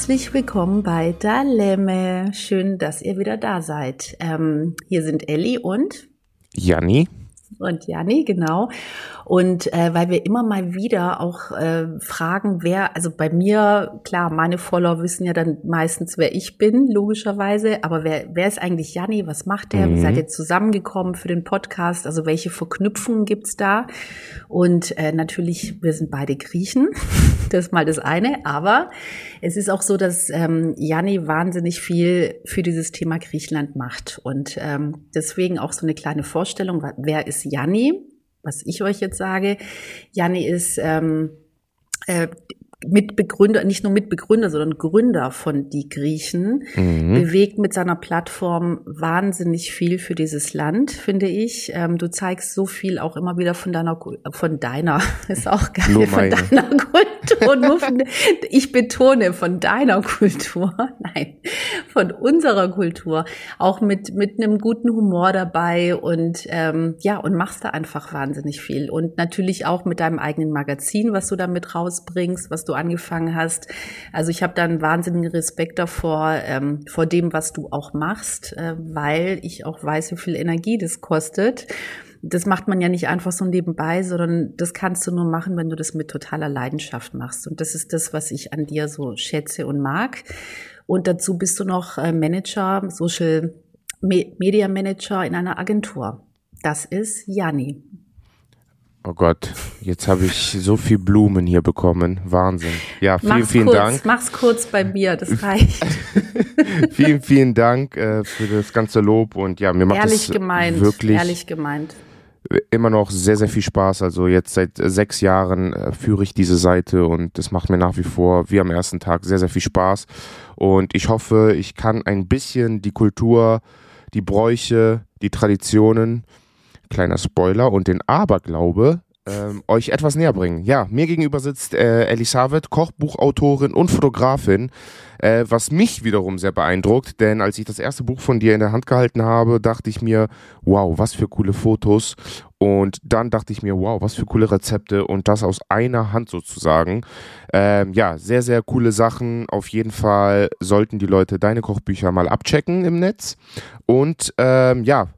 Herzlich willkommen bei Dalemme. Schön, dass ihr wieder da seid. Ähm, hier sind Elli und Janni und Janni, genau. Und äh, weil wir immer mal wieder auch äh, fragen, wer, also bei mir, klar, meine Follower wissen ja dann meistens, wer ich bin, logischerweise, aber wer, wer ist eigentlich Janni? Was macht der? Mhm. Wie seid ihr zusammengekommen für den Podcast? Also welche Verknüpfungen gibt's da? Und äh, natürlich, wir sind beide Griechen, das ist mal das eine, aber es ist auch so, dass ähm, Janni wahnsinnig viel für dieses Thema Griechenland macht. Und ähm, deswegen auch so eine kleine Vorstellung, wer ist Janni? Was ich euch jetzt sage, Janni ist ähm, äh, Mitbegründer, nicht nur Mitbegründer, sondern Gründer von Die Griechen, mhm. bewegt mit seiner Plattform wahnsinnig viel für dieses Land, finde ich. Ähm, du zeigst so viel auch immer wieder von deiner, von deiner, ist auch geil, nur von deiner Kultur. Von, ich betone von deiner Kultur, nein, von unserer Kultur, auch mit mit einem guten Humor dabei und ähm, ja und machst da einfach wahnsinnig viel und natürlich auch mit deinem eigenen Magazin, was du damit rausbringst, was du du angefangen hast. Also ich habe da einen wahnsinnigen Respekt davor, ähm, vor dem, was du auch machst, äh, weil ich auch weiß, wie viel Energie das kostet. Das macht man ja nicht einfach so nebenbei, sondern das kannst du nur machen, wenn du das mit totaler Leidenschaft machst. Und das ist das, was ich an dir so schätze und mag. Und dazu bist du noch äh, Manager, Social Media Manager in einer Agentur. Das ist Janni. Oh Gott, jetzt habe ich so viel Blumen hier bekommen. Wahnsinn. Ja, vielen, mach's vielen kurz, Dank. Mach's kurz bei mir, das reicht. vielen, vielen Dank äh, für das ganze Lob und ja, mir macht ehrlich es gemeint, wirklich ehrlich gemeint. immer noch sehr, sehr viel Spaß. Also jetzt seit sechs Jahren äh, führe ich diese Seite und das macht mir nach wie vor, wie am ersten Tag, sehr, sehr viel Spaß. Und ich hoffe, ich kann ein bisschen die Kultur, die Bräuche, die Traditionen kleiner Spoiler, und den Aberglaube ähm, euch etwas näher bringen. Ja, mir gegenüber sitzt äh, Elisabeth, Kochbuchautorin und Fotografin, äh, was mich wiederum sehr beeindruckt, denn als ich das erste Buch von dir in der Hand gehalten habe, dachte ich mir, wow, was für coole Fotos. Und dann dachte ich mir, wow, was für coole Rezepte und das aus einer Hand sozusagen. Ähm, ja, sehr, sehr coole Sachen. Auf jeden Fall sollten die Leute deine Kochbücher mal abchecken im Netz. Und ähm, ja,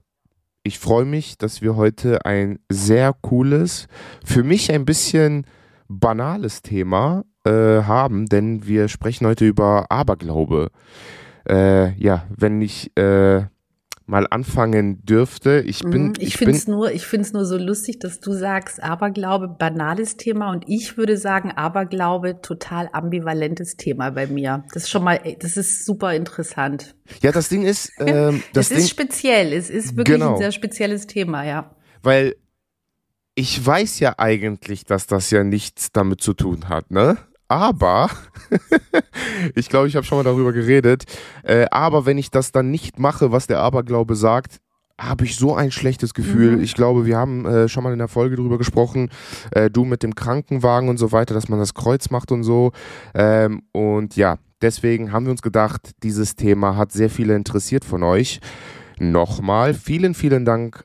ich freue mich, dass wir heute ein sehr cooles, für mich ein bisschen banales Thema äh, haben, denn wir sprechen heute über Aberglaube. Äh, ja, wenn ich äh, mal anfangen dürfte. Ich bin. Mhm, ich, ich finde es nur, ich finde es nur so lustig, dass du sagst, Aberglaube, banales Thema und ich würde sagen, Aberglaube, total ambivalentes Thema bei mir. Das ist schon mal, das ist super interessant. Ja, das Ding ist, ähm, das es Ding, ist speziell. Es ist wirklich genau. ein sehr spezielles Thema, ja. Weil ich weiß ja eigentlich, dass das ja nichts damit zu tun hat, ne? Aber ich glaube, ich habe schon mal darüber geredet. Äh, aber wenn ich das dann nicht mache, was der Aberglaube sagt, habe ich so ein schlechtes Gefühl. Mhm. Ich glaube, wir haben äh, schon mal in der Folge darüber gesprochen, äh, du mit dem Krankenwagen und so weiter, dass man das Kreuz macht und so. Ähm, und ja, deswegen haben wir uns gedacht, dieses Thema hat sehr viele interessiert von euch. Nochmal vielen, vielen Dank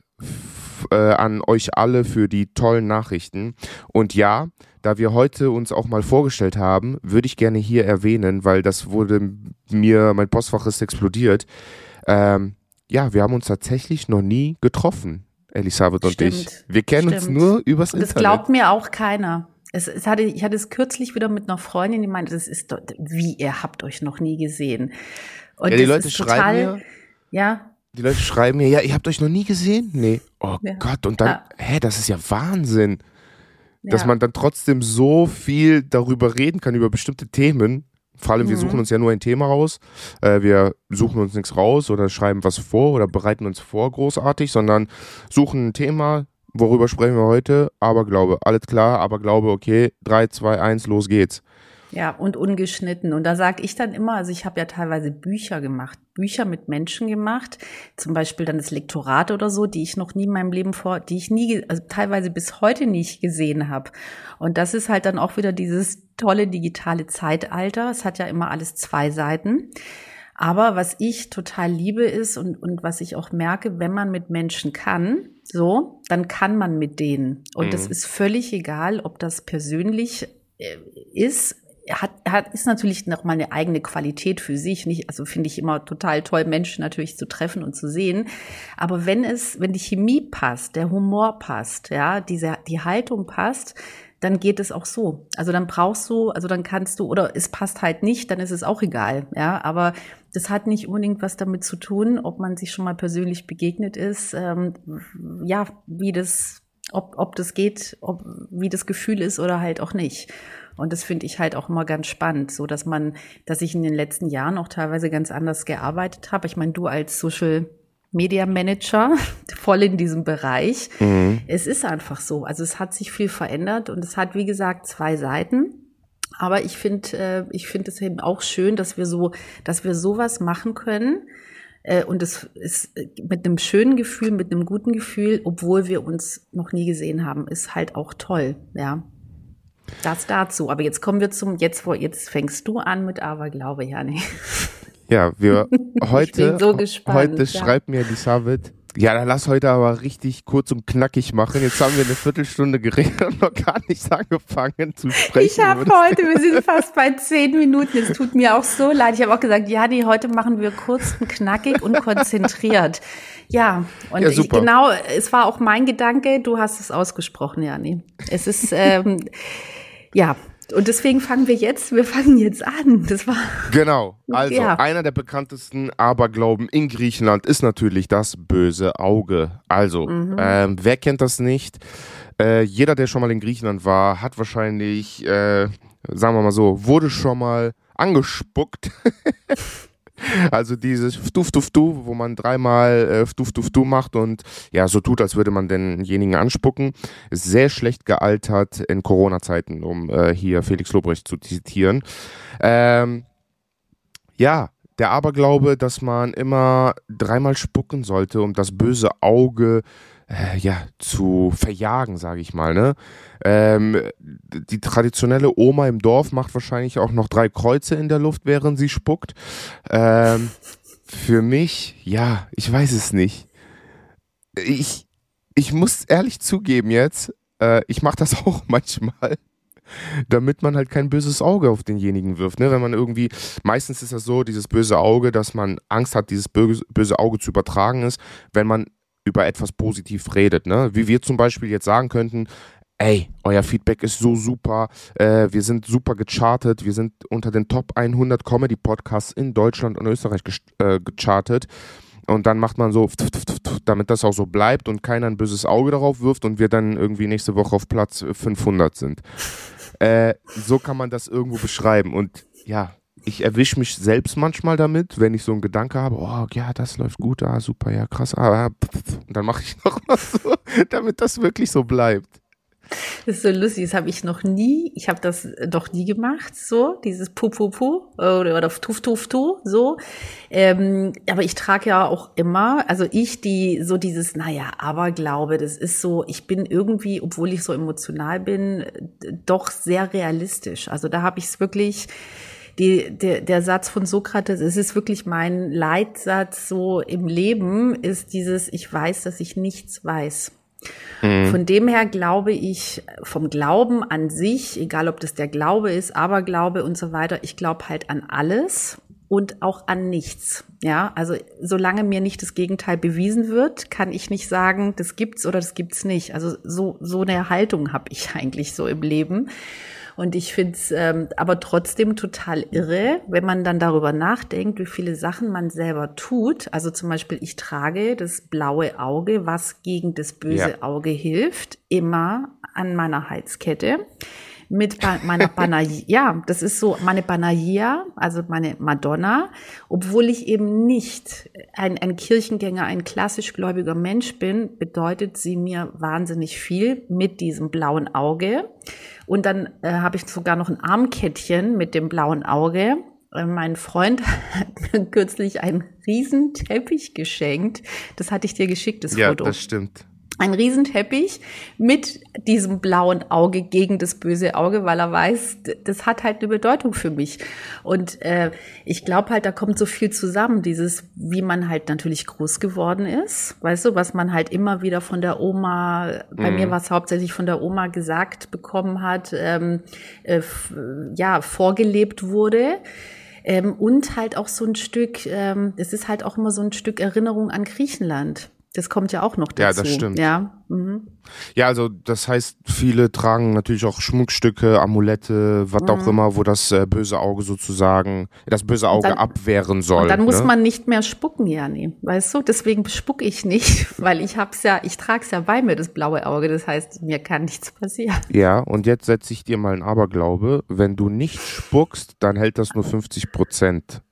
äh, an euch alle für die tollen Nachrichten. Und ja, da wir heute uns auch mal vorgestellt haben, würde ich gerne hier erwähnen, weil das wurde mir, mein Postfach ist explodiert. Ähm, ja, wir haben uns tatsächlich noch nie getroffen, Elisabeth und Stimmt. ich. Wir kennen Stimmt. uns nur übers das Internet. Das glaubt mir auch keiner. Es, es hatte, ich hatte es kürzlich wieder mit einer Freundin, die meinte, das ist doch, wie, ihr habt euch noch nie gesehen. Und ja, die Leute schreiben mir, ja. Die Leute schreiben mir, ja, ihr habt euch noch nie gesehen? Nee. Oh ja. Gott, und dann, ja. hä, das ist ja Wahnsinn dass man dann trotzdem so viel darüber reden kann, über bestimmte Themen. Vor allem, mhm. wir suchen uns ja nur ein Thema raus. Äh, wir suchen uns nichts raus oder schreiben was vor oder bereiten uns vor großartig, sondern suchen ein Thema, worüber sprechen wir heute? Aberglaube. Alles klar, Aberglaube, okay. 3, 2, 1, los geht's. Ja, und ungeschnitten. Und da sage ich dann immer, also ich habe ja teilweise Bücher gemacht, Bücher mit Menschen gemacht, zum Beispiel dann das Lektorat oder so, die ich noch nie in meinem Leben vor, die ich nie, also teilweise bis heute nicht gesehen habe. Und das ist halt dann auch wieder dieses tolle digitale Zeitalter. Es hat ja immer alles zwei Seiten. Aber was ich total liebe ist und, und was ich auch merke, wenn man mit Menschen kann, so, dann kann man mit denen. Und mhm. das ist völlig egal, ob das persönlich äh, ist hat, hat ist natürlich noch mal eine eigene Qualität für sich. Nicht, also finde ich immer total toll, Menschen natürlich zu treffen und zu sehen. Aber wenn es, wenn die Chemie passt, der Humor passt, ja, diese die Haltung passt, dann geht es auch so. Also dann brauchst du, also dann kannst du, oder es passt halt nicht, dann ist es auch egal. Ja, aber das hat nicht unbedingt was damit zu tun, ob man sich schon mal persönlich begegnet ist, ähm, ja, wie das, ob, ob das geht, ob, wie das Gefühl ist oder halt auch nicht. Und das finde ich halt auch immer ganz spannend, so dass man, dass ich in den letzten Jahren auch teilweise ganz anders gearbeitet habe. Ich meine, du als Social Media Manager, voll in diesem Bereich. Mhm. Es ist einfach so. Also es hat sich viel verändert und es hat, wie gesagt, zwei Seiten. Aber ich finde, äh, ich finde es eben auch schön, dass wir so, dass wir sowas machen können. Äh, und es ist mit einem schönen Gefühl, mit einem guten Gefühl, obwohl wir uns noch nie gesehen haben, ist halt auch toll, ja. Das dazu. Aber jetzt kommen wir zum, jetzt, jetzt fängst du an mit Aberglaube, Jani. Ja, wir heute, so heute ja. schreibt mir die Savit, ja, dann lass heute aber richtig kurz und knackig machen. Jetzt haben wir eine Viertelstunde geredet und noch gar nicht angefangen zu sprechen. Ich habe heute, wir sind fast bei zehn Minuten. Es tut mir auch so leid. Ich habe auch gesagt, ja, nee, heute machen wir kurz und knackig und konzentriert. Ja, und ja, ich, genau, es war auch mein Gedanke. Du hast es ausgesprochen, Jani. Es ist, ähm, ja, und deswegen fangen wir jetzt, wir fangen jetzt an. Das war. Genau. Also, ja. einer der bekanntesten Aberglauben in Griechenland ist natürlich das böse Auge. Also, mhm. ähm, wer kennt das nicht? Äh, jeder, der schon mal in Griechenland war, hat wahrscheinlich, äh, sagen wir mal so, wurde schon mal angespuckt. Also dieses Duf Duf Du, wo man dreimal äh, Duf Duf Du macht und ja, so tut, als würde man denjenigen anspucken, ist sehr schlecht gealtert in Corona-Zeiten, um äh, hier Felix Lobrecht zu zitieren. Ähm, ja, der Aberglaube, dass man immer dreimal spucken sollte, um das böse Auge äh, ja, zu verjagen, sage ich mal. Ne? Ähm, die traditionelle Oma im Dorf macht wahrscheinlich auch noch drei Kreuze in der Luft, während sie spuckt. Ähm, für mich, ja, ich weiß es nicht. Ich, ich muss ehrlich zugeben jetzt, äh, ich mache das auch manchmal damit man halt kein böses Auge auf denjenigen wirft. Ne? Wenn man irgendwie, meistens ist das so, dieses böse Auge, dass man Angst hat, dieses böse Auge zu übertragen ist, wenn man über etwas positiv redet. Ne? Wie wir zum Beispiel jetzt sagen könnten, ey, euer Feedback ist so super, äh, wir sind super gechartet, wir sind unter den Top 100 Comedy-Podcasts in Deutschland und Österreich äh, gechartet. Und dann macht man so, damit das auch so bleibt und keiner ein böses Auge darauf wirft und wir dann irgendwie nächste Woche auf Platz 500 sind. Äh, so kann man das irgendwo beschreiben. Und ja, ich erwische mich selbst manchmal damit, wenn ich so einen Gedanke habe, oh ja, das läuft gut, ah, super, ja, krass, ah, und dann mache ich noch mal so, damit das wirklich so bleibt. Das ist so lustig, das habe ich noch nie, ich habe das doch nie gemacht, so, dieses Pu Pu Pu oder, oder Tuf Tuf Tu, so. Ähm, aber ich trage ja auch immer, also ich, die so dieses, naja, aber glaube, das ist so, ich bin irgendwie, obwohl ich so emotional bin, doch sehr realistisch. Also da habe ich es wirklich, die, der, der Satz von Sokrates, es ist wirklich mein Leitsatz so im Leben, ist dieses, ich weiß, dass ich nichts weiß. Mhm. Von dem her glaube ich, vom Glauben an sich, egal ob das der Glaube ist, Aberglaube und so weiter, ich glaube halt an alles und auch an nichts. Ja, also solange mir nicht das Gegenteil bewiesen wird, kann ich nicht sagen, das gibt's oder das gibt's nicht. Also so so eine Haltung habe ich eigentlich so im Leben. Und ich finde es ähm, aber trotzdem total irre, wenn man dann darüber nachdenkt, wie viele Sachen man selber tut. Also zum Beispiel, ich trage das blaue Auge, was gegen das böse ja. Auge hilft, immer an meiner Halskette mit meiner Banaia, ja, das ist so meine Banaia, also meine Madonna, obwohl ich eben nicht ein, ein Kirchengänger, ein klassisch gläubiger Mensch bin, bedeutet sie mir wahnsinnig viel mit diesem blauen Auge. Und dann äh, habe ich sogar noch ein Armkettchen mit dem blauen Auge. Äh, mein Freund hat mir kürzlich einen riesen Teppich geschenkt. Das hatte ich dir geschickt, das ja, Foto. Ja, das stimmt. Ein Riesenteppich mit diesem blauen Auge gegen das böse Auge, weil er weiß, das hat halt eine Bedeutung für mich. Und äh, ich glaube halt, da kommt so viel zusammen, dieses, wie man halt natürlich groß geworden ist, weißt du, was man halt immer wieder von der Oma, bei mhm. mir war es hauptsächlich von der Oma gesagt bekommen hat, ähm, äh, ja, vorgelebt wurde. Ähm, und halt auch so ein Stück, ähm, es ist halt auch immer so ein Stück Erinnerung an Griechenland. Das kommt ja auch noch dazu. Ja, das stimmt. Ja, mhm. ja also das heißt, viele tragen natürlich auch Schmuckstücke, Amulette, was mhm. auch immer, wo das äh, böse Auge sozusagen, das böse Auge dann, abwehren soll. Und dann ne? muss man nicht mehr spucken, Jani. Weißt du, deswegen spucke ich nicht, weil ich hab's ja, ich trag's ja bei mir, das blaue Auge. Das heißt, mir kann nichts passieren. Ja, und jetzt setze ich dir mal einen Aberglaube. Wenn du nicht spuckst, dann hält das nur 50 Prozent.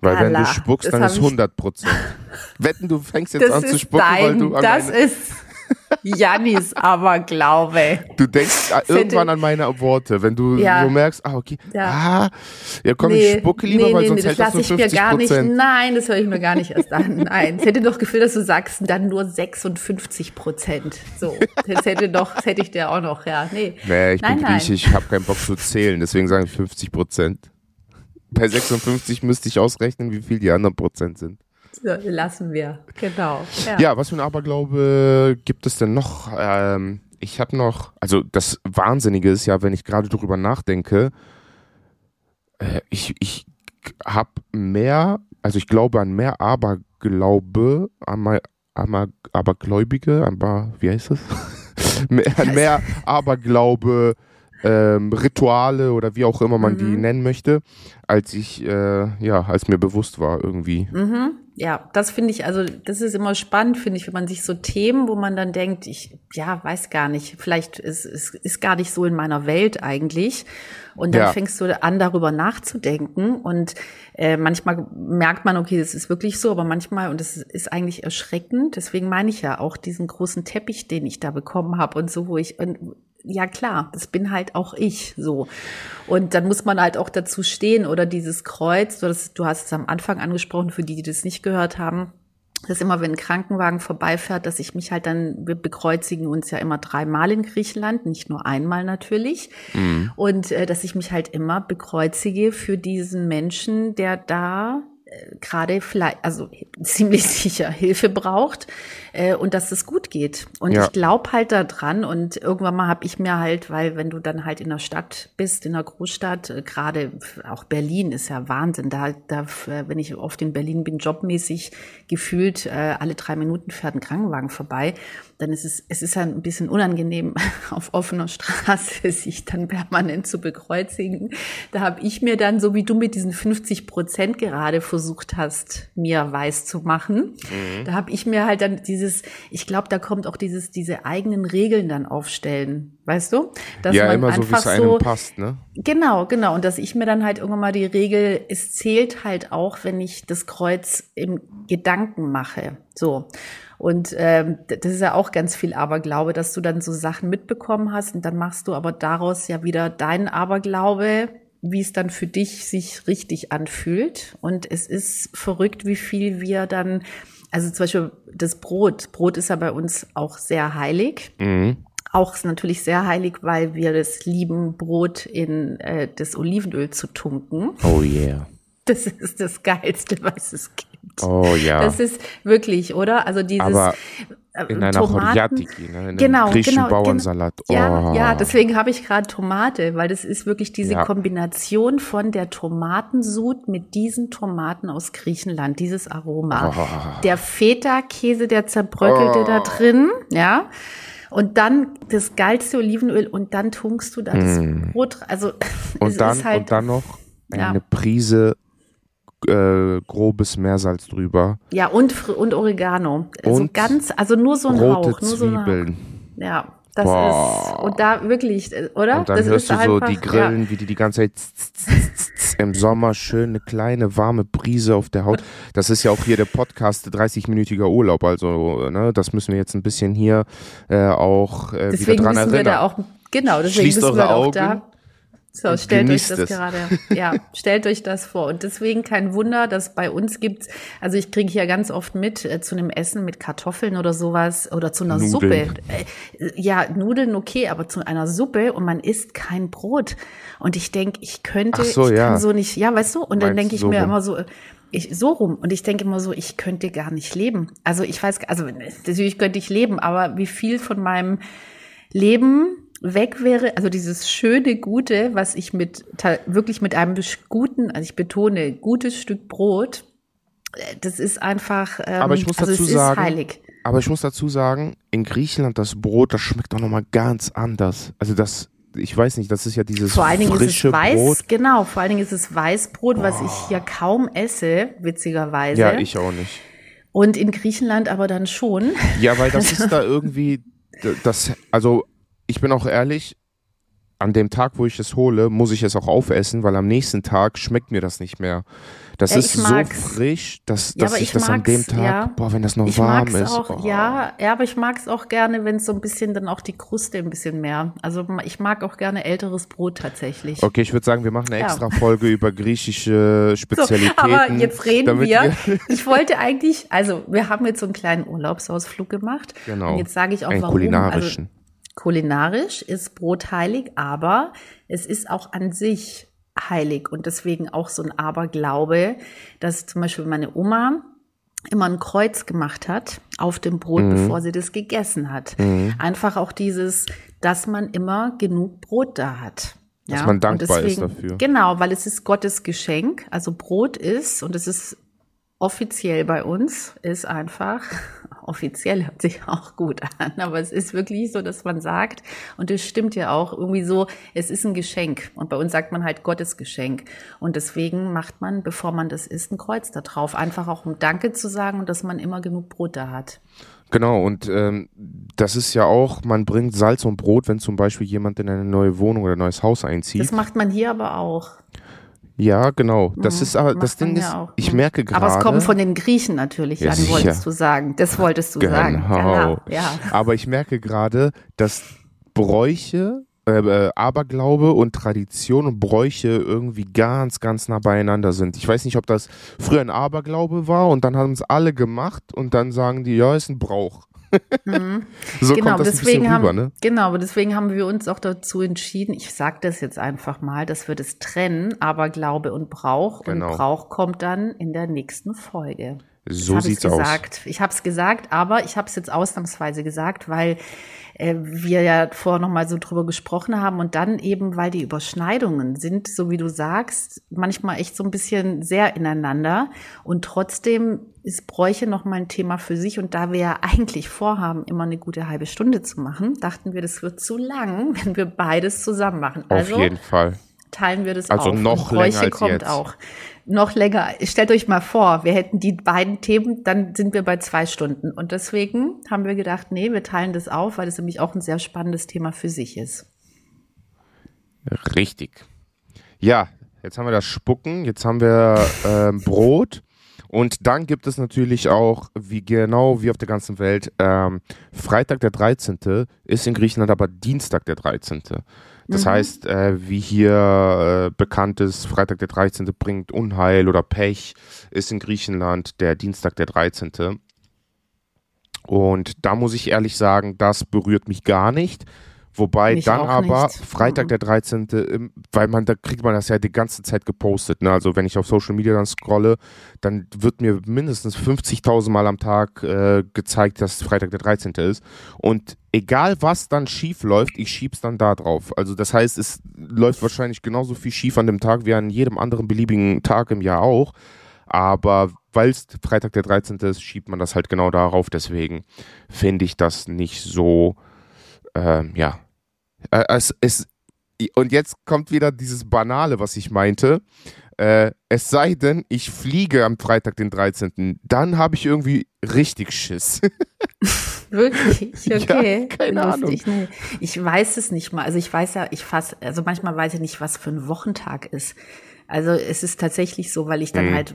Weil Allah, wenn du spuckst, dann ist 100 Prozent. Wetten, du fängst jetzt an zu spucken, dein, weil du an Das ist Jannis Aberglaube. Du denkst irgendwann an meine Worte, wenn du ja. so merkst, ah, okay, ja, ah, ja komm, nee, ich spucke lieber, nee, weil nee, sonst nee, hält das, das nur 50 ich mir gar nicht, Nein, das höre ich mir gar nicht erst an. Nein, es hätte doch Gefühl, dass du sagst, dann nur 56 Prozent. So, das hätte doch, das hätte ich dir auch noch, ja, nee. Nee, ich nein, bin Griechisch, ich habe keinen Bock zu zählen, deswegen sage ich 50 Prozent. Bei 56 müsste ich ausrechnen, wie viel die anderen Prozent sind. So, lassen wir, genau. Ja. ja, was für ein Aberglaube gibt es denn noch? Ähm, ich habe noch, also das Wahnsinnige ist ja, wenn ich gerade darüber nachdenke, äh, ich, ich habe mehr, also ich glaube an mehr Aberglaube, an aber, Abergläubige, aber wie heißt das? mehr, mehr Aberglaube ähm, Rituale oder wie auch immer man mhm. die nennen möchte, als ich, äh, ja, als mir bewusst war irgendwie. Mhm. Ja, das finde ich, also das ist immer spannend, finde ich, wenn man sich so Themen, wo man dann denkt, ich, ja, weiß gar nicht, vielleicht ist es ist, ist gar nicht so in meiner Welt eigentlich. Und dann ja. fängst du an, darüber nachzudenken. Und äh, manchmal merkt man, okay, das ist wirklich so, aber manchmal, und das ist eigentlich erschreckend, deswegen meine ich ja auch diesen großen Teppich, den ich da bekommen habe und so, wo ich, ja klar, das bin halt auch ich so. Und dann muss man halt auch dazu stehen oder dieses Kreuz, du hast, du hast es am Anfang angesprochen, für die, die das nicht gehört haben, dass immer, wenn ein Krankenwagen vorbeifährt, dass ich mich halt dann, wir bekreuzigen uns ja immer dreimal in Griechenland, nicht nur einmal natürlich. Mhm. Und äh, dass ich mich halt immer bekreuzige für diesen Menschen, der da gerade vielleicht, also ziemlich sicher Hilfe braucht äh, und dass es gut geht. Und ja. ich glaube halt daran und irgendwann mal habe ich mir halt, weil wenn du dann halt in der Stadt bist, in der Großstadt, äh, gerade auch Berlin ist ja Wahnsinn. Da, da, äh, wenn ich oft in Berlin bin, jobmäßig gefühlt, äh, alle drei Minuten fährt ein Krankenwagen vorbei dann ist es, es ist ein bisschen unangenehm, auf offener Straße sich dann permanent zu bekreuzigen. Da habe ich mir dann, so wie du mit diesen 50 Prozent gerade versucht hast, mir weiß zu machen, mhm. da habe ich mir halt dann dieses, ich glaube, da kommt auch dieses, diese eigenen Regeln dann aufstellen, weißt du? Dass ja, man immer so, wie es einem so, passt, ne? Genau, genau. Und dass ich mir dann halt irgendwann mal die Regel, es zählt halt auch, wenn ich das Kreuz im Gedanken mache. So. Und ähm, das ist ja auch ganz viel Aberglaube, dass du dann so Sachen mitbekommen hast und dann machst du aber daraus ja wieder deinen Aberglaube, wie es dann für dich sich richtig anfühlt. Und es ist verrückt, wie viel wir dann, also zum Beispiel das Brot. Brot ist ja bei uns auch sehr heilig. Mhm. Auch ist natürlich sehr heilig, weil wir das lieben, Brot in äh, das Olivenöl zu tunken. Oh yeah. Das ist das Geilste, was es gibt. Oh ja. Das ist wirklich, oder? Also dieses Aber in einer Choriatiki, ne? in einem genau, griechischen genau, Bauernsalat. Oh. Ja, ja, deswegen habe ich gerade Tomate, weil das ist wirklich diese ja. Kombination von der Tomatensud mit diesen Tomaten aus Griechenland, dieses Aroma. Oh. Der Feta-Käse, der zerbröckelte oh. da drin, ja. Und dann das geilste Olivenöl und dann tunkst du da das mm. Brot. Also und dann, halt, und dann noch eine ja. Prise äh, grobes Meersalz drüber. Ja, und, und Oregano. Und so ganz, also nur so ein rote Hauch. Nur Zwiebeln. So eine, ja, das Boah. ist, und da wirklich, oder? Und dann das hörst du so die Grillen, ja. wie die die ganze Zeit im Sommer schön eine kleine warme Brise auf der Haut. Das ist ja auch hier der Podcast 30-minütiger Urlaub, also ne, das müssen wir jetzt ein bisschen hier äh, auch äh, deswegen wieder dran erinnern. Wir da auch, genau, deswegen Schließt müssen eure wir Augen. da So, stellt euch das es. gerade, ja, stellt euch das vor. Und deswegen kein Wunder, dass bei uns gibt's, also ich kriege hier ganz oft mit äh, zu einem Essen mit Kartoffeln oder sowas oder zu einer Nudeln. Suppe. Äh, ja, Nudeln okay, aber zu einer Suppe und man isst kein Brot. Und ich denke, ich könnte, so, ich ja. kann so nicht, ja, weißt du? Und dann denke ich so mir rum. immer so, ich, so rum. Und ich denke immer so, ich könnte gar nicht leben. Also ich weiß, also natürlich könnte ich leben, aber wie viel von meinem Leben weg wäre, also dieses schöne Gute, was ich mit wirklich mit einem guten, also ich betone, gutes Stück Brot, äh, das ist einfach, ähm, aber ich muss also dazu sagen, heilig. Aber ich muss dazu sagen, in Griechenland das Brot, das schmeckt auch nochmal ganz anders. Also das, ich weiß nicht, das ist ja dieses vor allen Dingen frische ist es weiß, Brot. Genau, vor allen Dingen ist es Weißbrot, oh. was ich ja kaum esse, witzigerweise. Ja, ich auch nicht. Und in Griechenland aber dann schon. Ja, weil das ist da irgendwie, das, also ich bin auch ehrlich, an dem Tag, wo ich es hole, muss ich es auch aufessen, weil am nächsten Tag schmeckt mir das nicht mehr. Das ja, ist so frisch, dass, dass ja, ich, ich das an dem Tag, ja, boah, wenn das noch warm ist. Auch, oh. ja, ja, aber ich mag es auch gerne, wenn es so ein bisschen dann auch die Kruste ein bisschen mehr. Also ich mag auch gerne älteres Brot tatsächlich. Okay, ich würde sagen, wir machen eine extra Folge über griechische Spezialitäten. So, aber jetzt reden wir. ich wollte eigentlich, also wir haben jetzt so einen kleinen Urlaubsausflug gemacht. Genau. Und jetzt sage ich auch, einen warum. Kulinarischen. Also, kulinarisch ist Brot heilig, aber es ist auch an sich heilig und deswegen auch so ein Aberglaube, dass zum Beispiel meine Oma immer ein Kreuz gemacht hat auf dem Brot, mhm. bevor sie das gegessen hat. Mhm. Einfach auch dieses, dass man immer genug Brot da hat. Dass ja? man dankbar deswegen, ist dafür. Genau, weil es ist Gottes Geschenk. Also Brot ist, und es ist offiziell bei uns, ist einfach offiziell hört sich auch gut an, aber es ist wirklich so, dass man sagt, und es stimmt ja auch irgendwie so, es ist ein Geschenk. Und bei uns sagt man halt Gottes Geschenk. Und deswegen macht man, bevor man das isst, ein Kreuz da drauf. Einfach auch um Danke zu sagen und dass man immer genug Brot da hat. Genau, und ähm, das ist ja auch, man bringt Salz und Brot, wenn zum Beispiel jemand in eine neue Wohnung oder ein neues Haus einzieht. Das macht man hier aber auch. Ja, genau. Das mhm, ist aber das Ding ist, auch, ich merke gerade. Aber es kommt von den Griechen natürlich ja, an, sicher. wolltest du sagen. Das wolltest du genau. sagen. Genau. Ja. Aber ich merke gerade, dass Bräuche, äh, äh, Aberglaube und Tradition und Bräuche irgendwie ganz, ganz nah beieinander sind. Ich weiß nicht, ob das früher ein Aberglaube war und dann haben es alle gemacht und dann sagen die, ja, ist ein Brauch. Mhm. so genau, kommt das deswegen ein rüber, haben, ne? Genau, deswegen haben wir uns auch dazu entschieden, ich sage das jetzt einfach mal, dass wir das trennen, aber Glaube und Brauch. Genau. Und Brauch kommt dann in der nächsten Folge. So sieht's gesagt. aus. Ich habe es gesagt, aber ich habe es jetzt ausnahmsweise gesagt, weil äh, wir ja vorher noch mal so drüber gesprochen haben und dann eben, weil die Überschneidungen sind, so wie du sagst, manchmal echt so ein bisschen sehr ineinander und trotzdem ist Bräuche noch mal ein Thema für sich und da wir ja eigentlich vorhaben, immer eine gute halbe Stunde zu machen, dachten wir, das wird zu lang, wenn wir beides zusammen machen. Also, Auf jeden Fall teilen wir das also auf. Also noch länger als kommt jetzt. auch. Noch länger. Stellt euch mal vor, wir hätten die beiden Themen, dann sind wir bei zwei Stunden. Und deswegen haben wir gedacht, nee, wir teilen das auf, weil es nämlich auch ein sehr spannendes Thema für sich ist. Richtig. Ja, jetzt haben wir das Spucken, jetzt haben wir äh, Brot. Und dann gibt es natürlich auch, wie genau wie auf der ganzen Welt, ähm, Freitag der 13. ist in Griechenland aber Dienstag der 13. Das mhm. heißt, äh, wie hier äh, bekannt ist, Freitag der 13. bringt Unheil oder Pech, ist in Griechenland der Dienstag der 13. Und da muss ich ehrlich sagen, das berührt mich gar nicht. Wobei Mich dann aber nicht. Freitag mhm. der 13., weil man, da kriegt man das ja die ganze Zeit gepostet. Ne? Also wenn ich auf Social Media dann scrolle, dann wird mir mindestens 50.000 Mal am Tag äh, gezeigt, dass Freitag der 13. ist. Und egal was dann schief läuft, ich schieb's dann da drauf. Also das heißt, es läuft wahrscheinlich genauso viel schief an dem Tag wie an jedem anderen beliebigen Tag im Jahr auch. Aber weil es Freitag der 13. ist, schiebt man das halt genau darauf. Deswegen finde ich das nicht so, ähm, ja, äh, es, es, und jetzt kommt wieder dieses Banale, was ich meinte. Äh, es sei denn, ich fliege am Freitag, den 13. Dann habe ich irgendwie richtig Schiss. Wirklich? Okay. Ja, keine Lustig. Ahnung. Nee. Ich weiß es nicht mal. Also ich weiß ja, ich fass, also manchmal weiß ich nicht, was für ein Wochentag ist. Also es ist tatsächlich so, weil ich dann mhm. halt,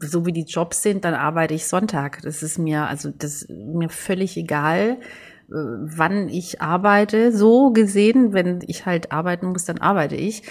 so wie die Jobs sind, dann arbeite ich Sonntag. Das ist mir, also das ist mir völlig egal wann ich arbeite. So gesehen, wenn ich halt arbeiten muss, dann arbeite ich.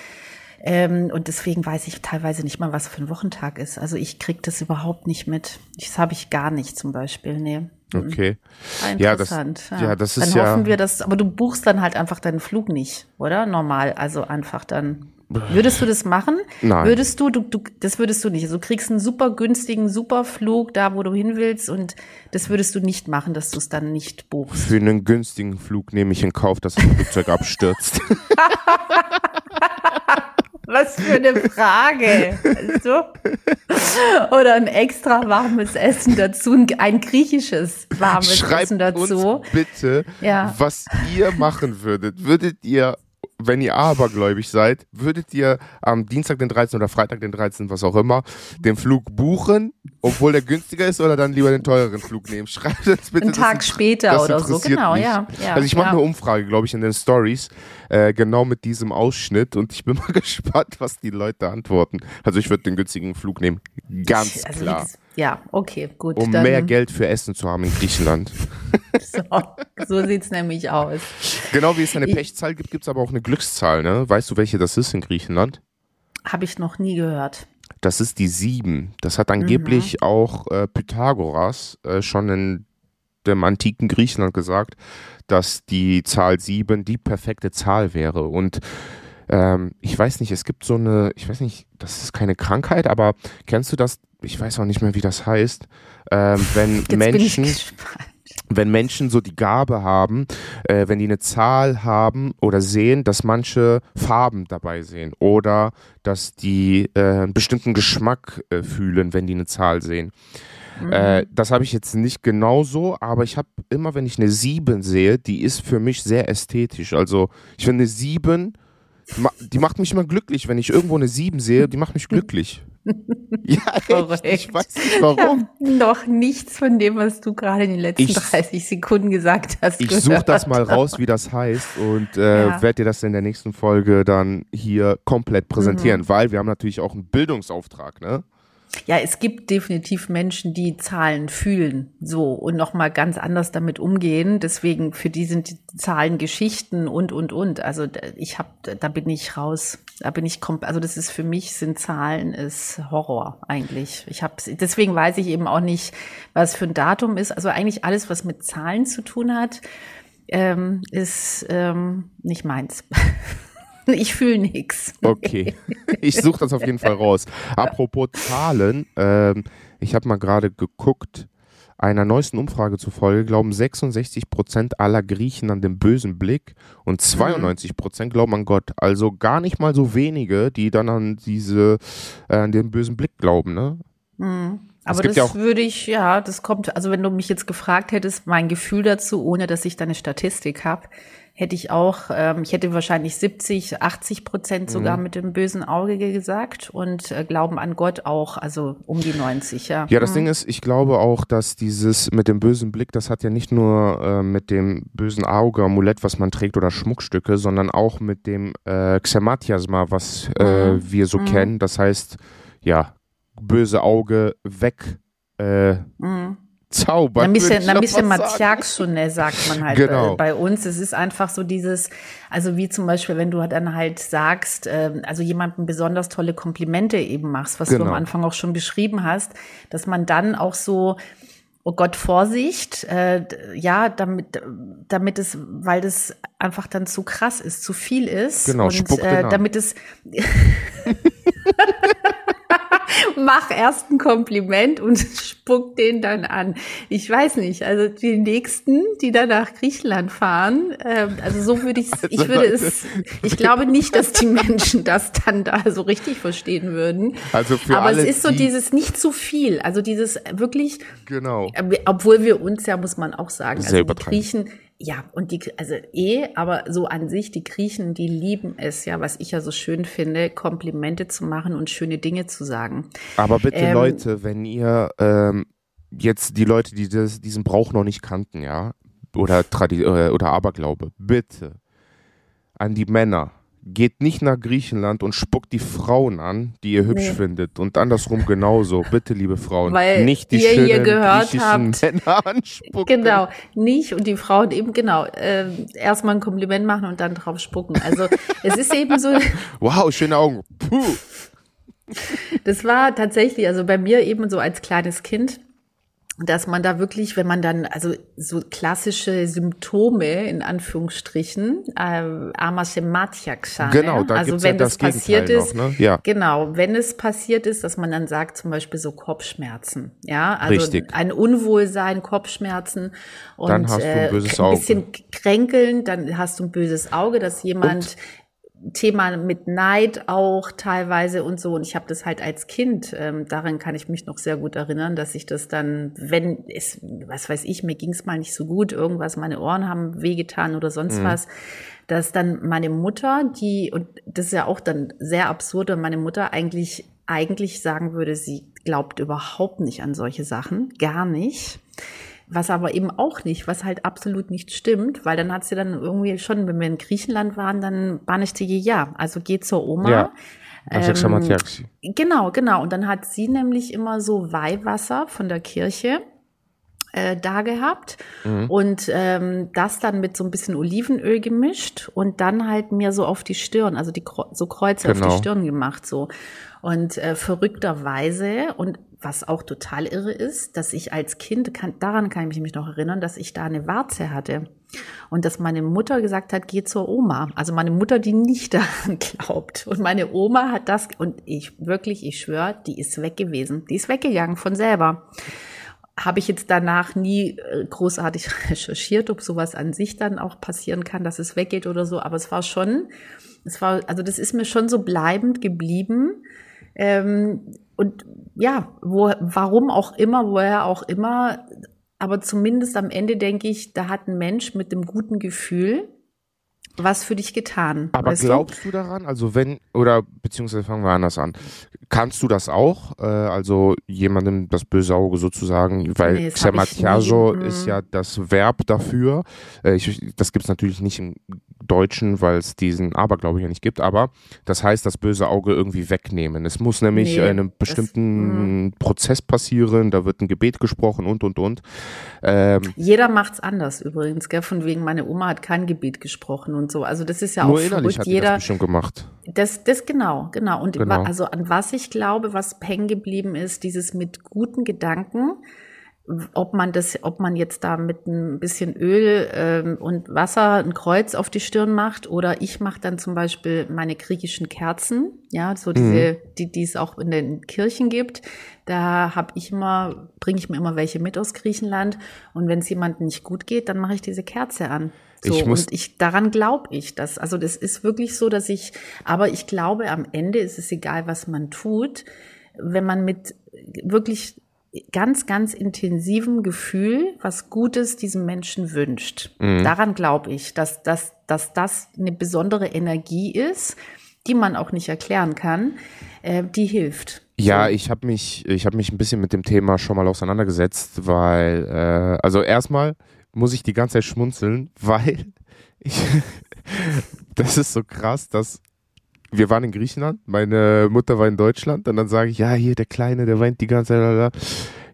Ähm, und deswegen weiß ich teilweise nicht mal, was für ein Wochentag ist. Also ich krieg das überhaupt nicht mit. Das habe ich gar nicht zum Beispiel. Nee. Okay. Ah, interessant. Ja, das, ja. das ist dann hoffen ja. wir, dass, aber du buchst dann halt einfach deinen Flug nicht, oder? Normal. Also einfach dann. Würdest du das machen? Nein. Würdest du, du, du, das würdest du nicht. Also du kriegst einen super günstigen, super Flug da, wo du hin willst und das würdest du nicht machen, dass du es dann nicht buchst. Für einen günstigen Flug nehme ich in Kauf, dass das Flugzeug abstürzt. Was für eine Frage. Also, oder ein extra warmes Essen dazu, ein griechisches warmes Schreibt Essen dazu. uns bitte, Ja. was ihr machen würdet. Würdet ihr, wenn ihr abergläubig seid, würdet ihr am Dienstag den 13. oder Freitag den 13., was auch immer, den Flug buchen, obwohl der günstiger ist, oder dann lieber den teureren Flug nehmen? Schreibt uns bitte. Einen das Tag int- später das oder so, genau, ja, ja, Also ich mache ja. eine Umfrage, glaube ich, in den Stories, äh, genau mit diesem Ausschnitt und ich bin mal gespannt, was die Leute antworten. Also ich würde den günstigen Flug nehmen. Ganz Also, klar. das- Ja, okay, gut. Um dann, mehr Geld für Essen zu haben in Griechenland. So, so sieht's nämlich aus. Genau wie es eine Pechzahl gibt, gibt es aber auch eine Glückszahl, ne? Weißt du, welche das ist in Griechenland? Habe ich noch nie gehört. Das ist die sieben. Das hat Mhm. angeblich auch äh, Pythagoras äh, schon in dem antiken Griechenland gesagt, dass die Zahl sieben die perfekte Zahl wäre. Und ähm, ich weiß nicht, es gibt so eine, ich weiß nicht, das ist keine Krankheit, aber kennst du das? Ich weiß auch nicht mehr, wie das heißt. Ähm, wenn Jetzt bin Menschen ich gespannt. Wenn Menschen so die Gabe haben, äh, wenn die eine Zahl haben oder sehen, dass manche Farben dabei sehen oder dass die äh, einen bestimmten Geschmack äh, fühlen, wenn die eine Zahl sehen. Äh, das habe ich jetzt nicht genauso, aber ich habe immer, wenn ich eine 7 sehe, die ist für mich sehr ästhetisch. Also ich finde eine 7, ma die macht mich immer glücklich. Wenn ich irgendwo eine 7 sehe, die macht mich glücklich. Ja, echt, ich weiß nicht warum. Noch nichts von dem, was du gerade in den letzten Ich- 30 Sekunden gesagt hast. Ich suche das mal raus, wie das heißt und äh, Ja. werde dir das in der nächsten Folge dann hier komplett präsentieren, Mhm. weil wir haben natürlich auch einen Bildungsauftrag, ne? Ja, es gibt definitiv Menschen, die Zahlen fühlen, so und noch mal ganz anders damit umgehen. Deswegen für die sind die Zahlen Geschichten und und und. Also ich habe, da bin ich raus. Da bin ich kom also das ist für mich sind Zahlen ist Horror eigentlich. Ich habe deswegen weiß ich eben auch nicht, was für ein Datum ist. Also eigentlich alles, was mit Zahlen zu tun hat, ähm, ist ähm, nicht meins. ich fühle nix. Okay, ich suche das auf jeden Fall raus. Apropos Zahlen, ähm, ich habe mal gerade geguckt, einer neuesten Umfrage zufolge glauben 66 Prozent aller Griechen an den bösen Blick und 92 Prozent glauben an Gott. Also gar nicht mal so wenige, die dann an diese, äh, an den bösen Blick glauben, ne? Aber gibt das ja würde ich, ja, das kommt, also wenn du mich jetzt gefragt hättest, mein Gefühl dazu, ohne dass ich da eine Statistik habe, hätte ich auch, ähm, ich hätte wahrscheinlich 70, 80 Prozent sogar Mhm. mit dem bösen Auge gesagt und äh, Glauben an Gott auch, also um die 90, ja. Ja, das Ding ist, ich glaube auch, dass dieses mit dem bösen Blick, das hat ja nicht nur äh, mit dem bösen Auge, Amulett, was man trägt oder Schmuckstücke, sondern auch mit dem äh, Xematiasma, was äh, Mhm. wir so kennen. Das heißt, ja, böse Auge weg. Äh, Mhm. Zaubern. Ein bisschen, ein bisschen. Matsiakschune sagt man halt Genau. äh, bei uns. Es ist einfach so dieses, also wie zum Beispiel, wenn du dann halt sagst, ähm, also jemandem besonders tolle Komplimente eben machst, was du Genau. am Anfang auch schon beschrieben hast, dass man dann auch so Oh Gott, Vorsicht, äh, ja, damit, damit es, weil das einfach dann zu krass ist, zu viel ist. Genau, und äh, damit es mach erst ein Kompliment und spuck den dann an. Ich weiß nicht, also die nächsten, die dann nach Griechenland fahren, ähm, also so würde ich ich würde es, ich glaube nicht, dass die Menschen das dann da so richtig verstehen würden. Also für Aber alle, es ist so die, dieses nicht zu viel, also dieses wirklich, Genau. äh, obwohl wir uns ja, muss man auch sagen, Sehr also. Griechen, ja, und die, also eh, aber so an sich, die Griechen, die lieben es ja, was ich ja so schön finde, Komplimente zu machen und schöne Dinge zu sagen. Aber bitte, Ähm, Leute, wenn ihr ähm, jetzt die Leute, die das, diesen Brauch noch nicht kannten, ja, oder, Tradi äh, oder Aberglaube, bitte an die Männer, geht nicht nach Griechenland und spuckt die Frauen an, die ihr hübsch nee. findet. Und andersrum genauso. Bitte, liebe Frauen, Weil nicht die ihr schönen hier gehört habt, Männer anspucken. Genau, nicht. Und die Frauen eben, genau, äh, erstmal ein Kompliment machen und dann drauf spucken. Also es ist eben so. wow, schöne Augen. Puh. Das war tatsächlich, also bei mir eben so als kleines Kind dass man da wirklich, wenn man dann, also so klassische Symptome in Anführungsstrichen, äh, Amasematia-Ksane, genau, da also gibt's wenn ja das, das passiert ist, noch, ne? ja. genau, wenn es passiert ist, dass man dann sagt, zum Beispiel so Kopfschmerzen, ja, also Richtig. ein Unwohlsein, Kopfschmerzen und dann hast du ein, böses äh, ein bisschen kränkeln, dann hast du ein böses Auge, dass jemand und Thema mit Neid auch teilweise und so. Und ich habe das halt als Kind, ähm, daran kann ich mich noch sehr gut erinnern, dass ich das dann, wenn es, was weiß ich, mir ging es mal nicht so gut, irgendwas, meine Ohren haben wehgetan oder sonst mhm. was, dass dann meine Mutter, die, und das ist ja auch dann sehr absurd, und meine Mutter eigentlich, eigentlich sagen würde, sie glaubt überhaupt nicht an solche Sachen, gar nicht was aber eben auch nicht, was halt absolut nicht stimmt, weil dann hat sie dann irgendwie schon, wenn wir in Griechenland waren, dann bannichte je ja, also geh zur Oma. Ja. Ähm, genau, genau. Und dann hat sie nämlich immer so Weihwasser von der Kirche äh, da gehabt mhm. und ähm, das dann mit so ein bisschen Olivenöl gemischt und dann halt mir so auf die Stirn, also die so Kreuze genau. auf die genau. Stirn gemacht so. Und äh, verrückterweise und was auch total irre ist, dass ich als Kind, kann, daran kann ich mich noch erinnern, dass ich da eine Warze hatte. Und dass meine Mutter gesagt hat, geh zur Oma. Also meine Mutter, die nicht daran glaubt. Und meine Oma hat das, und ich wirklich, ich schwöre, die ist weg gewesen. Die ist weggegangen von selber. Habe ich jetzt danach nie äh, großartig recherchiert, ob sowas an sich dann auch passieren kann, dass es weggeht oder so. Aber es war schon, es war, also das ist mir schon so bleibend geblieben. Ähm, und ja, wo, warum auch immer, woher auch immer, aber zumindest am Ende denke ich, da hat ein Mensch mit dem guten Gefühl was für dich getan. Aber glaubst du? du? daran? Also wenn, oder beziehungsweise fangen wir anders an. Kannst du das auch? Äh, also jemandem das böse Auge sozusagen, weil nee, Xematiazo ist ja das Verb dafür. Äh, ich, das gibt es natürlich nicht im Deutschen, weil es diesen Aberglaube hier nicht gibt, aber das heißt, das böse Auge irgendwie wegnehmen. Es muss nämlich nee, in einem bestimmten das, Prozess passieren, da wird ein Gebet gesprochen und und und. Ähm, Jeder macht's anders übrigens, gell? Von wegen, meine Oma hat kein Gebet gesprochen und so. Also das ist ja nur auch innerlich verrückt. Hat Jeder, das bestimmt gemacht. Das, das genau, genau. Und genau. also an was ich glaube, was hängen geblieben ist, dieses mit guten Gedanken ob man das, ob man jetzt da mit ein bisschen Öl ähm, und Wasser ein Kreuz auf die Stirn macht oder ich mache dann zum Beispiel meine griechischen Kerzen, ja, so diese, mhm. die, die es auch in den Kirchen gibt. Da habe ich immer, bringe ich mir immer welche mit aus Griechenland und wenn es jemandem nicht gut geht, dann mache ich diese Kerze an. So, ich muss und ich, daran glaube ich das. Also das ist wirklich so, dass ich, aber ich glaube, am Ende ist es egal, was man tut, wenn man mit wirklich ganz, ganz intensivem Gefühl was Gutes diesem Menschen wünscht. Mhm. Daran glaube ich, dass, dass, dass das eine besondere Energie ist, die man auch nicht erklären kann, äh, die hilft. Ja, ich habe mich, ich habe mich ein bisschen mit dem Thema schon mal auseinandergesetzt, weil, äh, also erstmal muss ich die ganze Zeit schmunzeln, weil ich, das ist so krass, dass wir waren in Griechenland, meine Mutter war in Deutschland und dann sage ich, ja, hier der Kleine, der weint die ganze Zeit.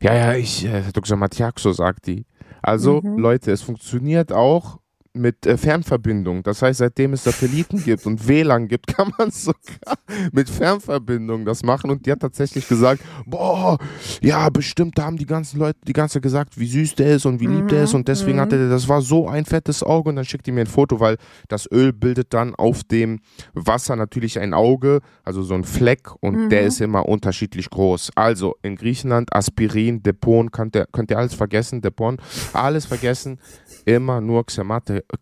Ja, ja, ich, äh, Dr. Matiaxo sagt die. Also, mhm. Leute, es funktioniert auch mit äh, Fernverbindung. Das heißt, seitdem es Satelliten gibt und WLAN gibt, kann man sogar mit Fernverbindung das machen. Und die hat tatsächlich gesagt, boah, ja, bestimmt, da haben die ganzen Leute die ganze Zeit gesagt, wie süß der ist und wie lieb der ist. Und deswegen mhm. hatte der, das war so ein fettes Auge. Und dann schickt die mir ein Foto, weil das Öl bildet dann auf dem Wasser natürlich ein Auge, also so ein Fleck. Und mhm. der ist immer unterschiedlich groß. Also in Griechenland Aspirin, Depon, könnt ihr, könnt ihr alles vergessen, Depon, alles vergessen immer nur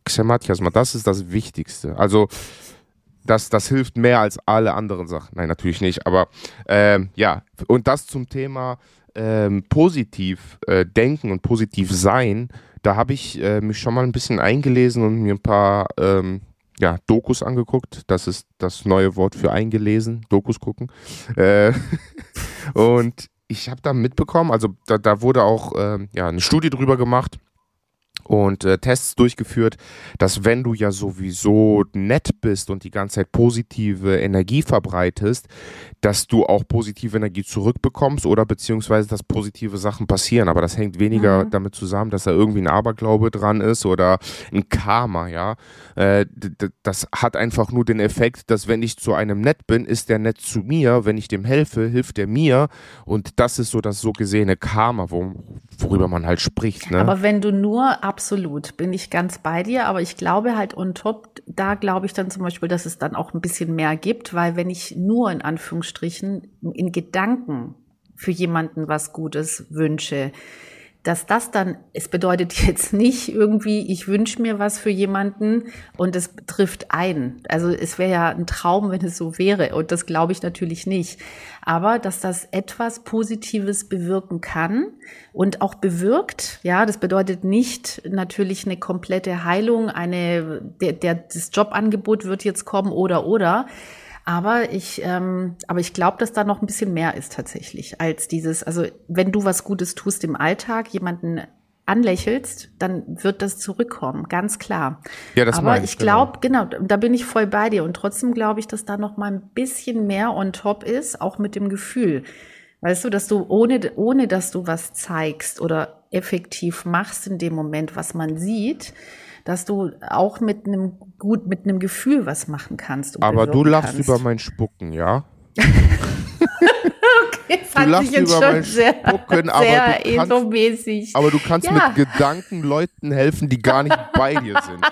Xematiasma. Das ist das Wichtigste. Also das, das hilft mehr als alle anderen Sachen. Nein, natürlich nicht. Aber ähm, ja, und das zum Thema ähm, positiv äh, denken und positiv sein. Da habe ich äh, mich schon mal ein bisschen eingelesen und mir ein paar ähm, ja, Dokus angeguckt. Das ist das neue Wort für eingelesen. Dokus gucken. Äh, und ich habe da mitbekommen, also da, da wurde auch ähm, ja, eine Studie drüber gemacht und äh, Tests durchgeführt, dass wenn du ja sowieso nett bist und die ganze Zeit positive Energie verbreitest, dass du auch positive Energie zurückbekommst oder beziehungsweise dass positive Sachen passieren. Aber das hängt weniger mhm. damit zusammen, dass da irgendwie ein Aberglaube dran ist oder ein Karma, ja. Äh, das hat einfach nur den Effekt, dass wenn ich zu einem nett bin, ist der nett zu mir. Wenn ich dem helfe, hilft er mir. Und das ist so das so gesehene Karma, wo, worüber man halt spricht. Ne? Aber wenn du nur absolut, bin ich ganz bei dir, aber ich glaube halt on top, da glaube ich dann zum Beispiel, dass es dann auch ein bisschen mehr gibt, weil wenn ich nur in Anführungsstrichen in Gedanken für jemanden was Gutes wünsche, dass das dann, es bedeutet jetzt nicht irgendwie, ich wünsche mir was für jemanden und es trifft ein. Also es wäre ja ein Traum, wenn es so wäre und das glaube ich natürlich nicht. Aber dass das etwas Positives bewirken kann und auch bewirkt, ja, das bedeutet nicht natürlich eine komplette Heilung, eine, der, der, das Jobangebot wird jetzt kommen oder oder, aber ich, ähm, aber ich glaube, dass da noch ein bisschen mehr ist tatsächlich als dieses. Also wenn du was Gutes tust im Alltag, jemanden anlächelst, dann wird das zurückkommen, ganz klar. Ja, das Aber ich glaube, genau. genau, da bin ich voll bei dir und trotzdem glaube ich, dass da noch mal ein bisschen mehr on top ist, auch mit dem Gefühl. Weißt du, dass du ohne ohne dass du was zeigst oder effektiv machst in dem Moment, was man sieht, dass du auch mit einem gut, mit einem Gefühl was machen kannst. Aber du lachst kannst. über mein Spucken, ja? okay, du lachst über mein sehr, Spucken, aber, sehr du kannst, aber du kannst ja. mit Gedanken Leuten helfen, die gar nicht bei dir sind.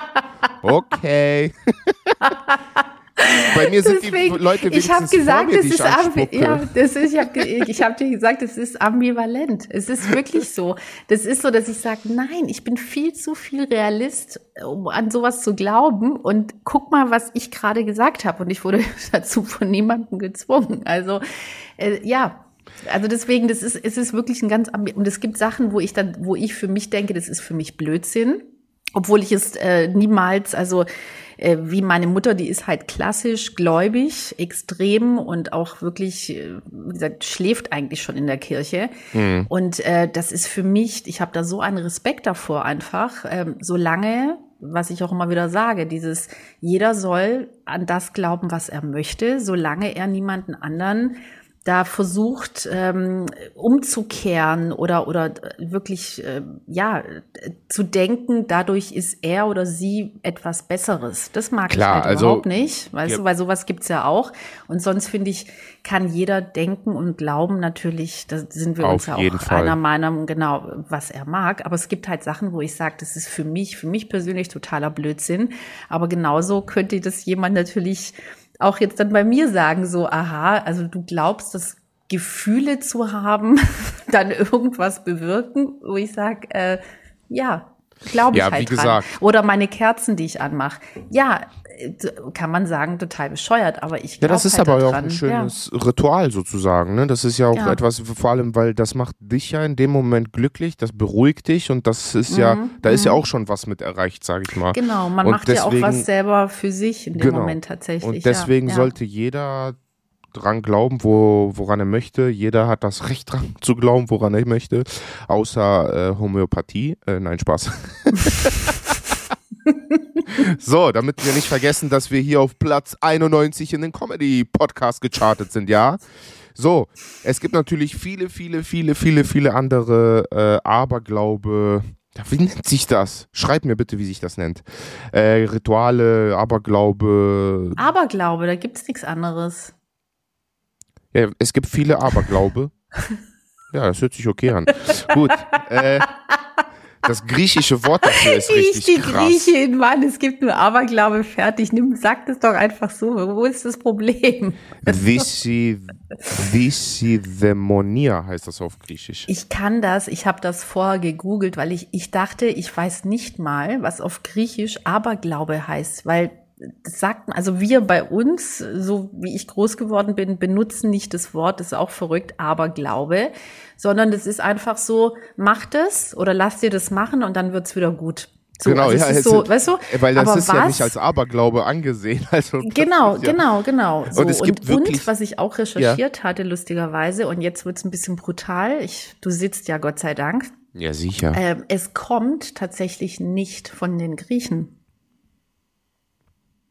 Okay. Bei mir sind Deswegen, die Leute ich habe gesagt, das ist ja, das ist, ich habe ich hab dir gesagt, es ist ambivalent. Es ist wirklich so. Das ist so, dass ich sage, nein, ich bin viel zu viel Realist, um an sowas zu glauben. Und guck mal, was ich gerade gesagt habe. Und ich wurde dazu von niemandem gezwungen. Also äh, ja, also deswegen, das ist, es ist wirklich ein ganz und es gibt Sachen, wo ich dann, wo ich für mich denke, das ist für mich Blödsinn, obwohl ich es äh, niemals, also äh, wie meine Mutter, die ist halt klassisch gläubig, extrem und auch wirklich, äh, wie gesagt, schläft eigentlich schon in der Kirche. Mhm. Und äh, das ist für mich, ich habe da so einen Respekt davor einfach, äh, solange was ich auch immer wieder sage, dieses jeder soll an das glauben, was er möchte, solange er niemanden anderen da versucht ähm, umzukehren oder oder wirklich äh, ja zu denken, dadurch ist er oder sie etwas Besseres. Das mag Klar, ich halt also, überhaupt nicht, weißt ja. du, weil sowas gibt's ja auch. Und sonst finde ich, kann jeder denken und glauben natürlich, da sind wir uns ja auch Fall. einer Meinung, genau, was er mag. Aber es gibt halt Sachen, wo ich sage, das ist für mich, für mich persönlich totaler Blödsinn. Aber genauso könnte das jemand natürlich auch jetzt dann bei mir sagen, so, aha, also du glaubst, dass Gefühle zu haben, dann irgendwas bewirken, wo ich sage, äh, ja, glaube ich ja, halt wie dran. Gesagt. Oder meine Kerzen, die ich anmache. Ja, kann man sagen, total bescheuert, aber ich glaube Ja, das ist halt aber auch ein schönes ja. Ritual sozusagen. Ne? Das ist ja auch ja. etwas, vor allem, weil das macht dich ja in dem Moment glücklich, das beruhigt dich und das ist mhm. ja, da ist ja mhm. auch schon was mit erreicht, sage ich mal. Genau, man und macht deswegen, ja auch was selber für sich in dem genau. Moment tatsächlich. Und deswegen ja. sollte jeder dran glauben, wo, woran er möchte. Jeder hat das Recht dran zu glauben, woran er möchte, außer äh, Homöopathie. Äh, nein, Spaß. so, damit wir nicht vergessen, dass wir hier auf Platz 91 in den Comedy-Podcast gechartet sind, ja? So, es gibt natürlich viele, viele, viele, viele, viele andere äh, Aberglaube. Wie nennt sich das? Schreib mir bitte, wie sich das nennt. Äh, Rituale, Aberglaube. Aberglaube, da gibt es nichts anderes. Ja, es gibt viele Aberglaube. ja, das hört sich okay an. Gut. Äh, das griechische Wort dafür ist richtig ich, die krass. Griechin, Mann, es gibt nur Aberglaube, fertig. Nimm, sag das doch einfach so. Wo ist das Problem? Visidämonia heißt das auf Griechisch. Ich kann das, ich habe das vorher gegoogelt, weil ich, ich dachte, ich weiß nicht mal, was auf Griechisch Aberglaube heißt, weil das sagt, also wir bei uns, so wie ich groß geworden bin, benutzen nicht das Wort, das ist auch verrückt, aber Glaube, sondern das ist einfach so, mach das oder lass dir das machen und dann wird's wieder gut. So, genau, also ja, so, weißt du? Weil das ist was, ja nicht als Aberglaube angesehen. Also genau, ja, genau, genau. So, und, es gibt und, wirklich, und was ich auch recherchiert ja. hatte, lustigerweise, und jetzt wird's ein bisschen brutal. Ich, du sitzt ja Gott sei Dank Ja, sicher. Ähm, es kommt tatsächlich nicht von den Griechen.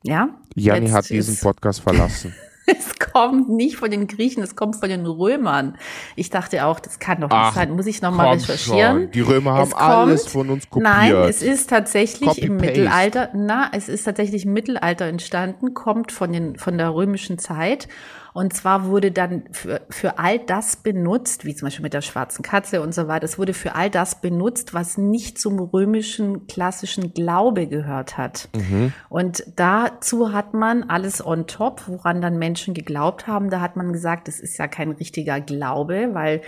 Ja? Janni hat diesen Podcast verlassen. es kommt nicht von den Griechen, es kommt von den Römern. Ich dachte auch, das kann doch nicht Ach, sein. Muss ich nochmal recherchieren? Schon. Die Römer haben kommt, alles von uns kopiert. Nein, es ist tatsächlich im Mittelalter, na, es ist tatsächlich im Mittelalter entstanden, kommt von den, von der römischen Zeit und zwar wurde dann für, für all das benutzt, wie zum Beispiel mit der schwarzen Katze und so weiter, es wurde für all das benutzt, was nicht zum römischen klassischen Glaube gehört hat. Mhm. Und dazu hat man alles on top, woran dann Menschen geglaubt haben. Da hat man gesagt, es ist ja kein richtiger Glaube, weil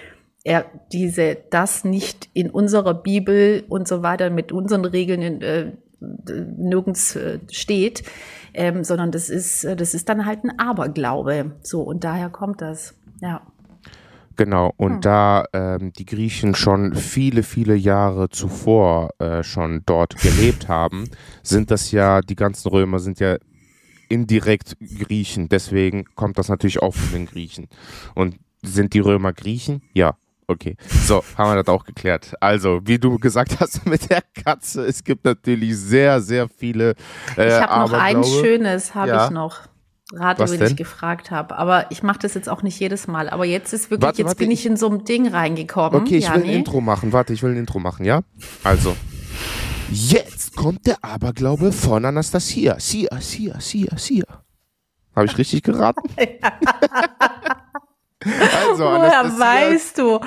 er diese das nicht in unserer Bibel und so weiter mit unseren Regeln äh, nirgends äh, steht ähm, sondern das ist, äh, das ist dann halt ein Aberglaube. So, und daher kommt das, ja. Genau, und hm. da ähm, die Griechen schon viele, viele Jahre zuvor äh, schon dort gelebt haben, sind das ja, die ganzen Römer sind ja indirekt Griechen, deswegen kommt das natürlich auch von den Griechen. Und sind die Römer Griechen? Ja, Okay, so, haben wir das auch geklärt. Also, wie du gesagt hast mit der Katze, es gibt natürlich sehr, sehr viele. Äh, ich habe noch ein schönes, habe ja. ich noch. Rate, wenn ich gefragt habe. Aber ich mache das jetzt auch nicht jedes Mal. Aber jetzt ist wirklich, warte, jetzt warte, bin ich in so ein Ding reingekommen. Okay, ich ja, will ein Intro machen. Warte, ich will ein Intro machen, ja? Also. Jetzt kommt der Aberglaube von Anastasia. Sia, Sia, Sia, Sia. Habe ich richtig geraten? Also, Woher weißt du?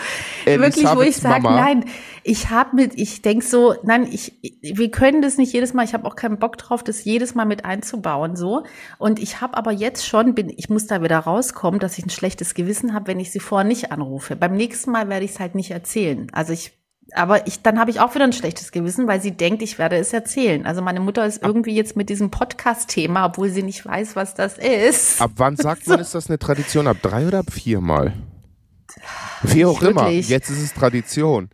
Wirklich, wo ich sage, nein, ich habe mit, ich denk so, nein, ich, wir können das nicht jedes Mal, ich habe auch keinen Bock drauf, das jedes Mal mit einzubauen, so. Und ich habe aber jetzt schon, bin, ich muss da wieder rauskommen, dass ich ein schlechtes Gewissen habe, wenn ich sie vorher nicht anrufe. Beim nächsten Mal werde ich es halt nicht erzählen. Also ich aber ich, dann habe ich auch wieder ein schlechtes Gewissen, weil sie denkt, ich werde es erzählen. Also meine Mutter ist irgendwie jetzt mit diesem Podcast-Thema, obwohl sie nicht weiß, was das ist. Ab wann sagt man, ist das eine Tradition? Ab drei oder ab viermal? Wie auch immer. Jetzt ist es Tradition.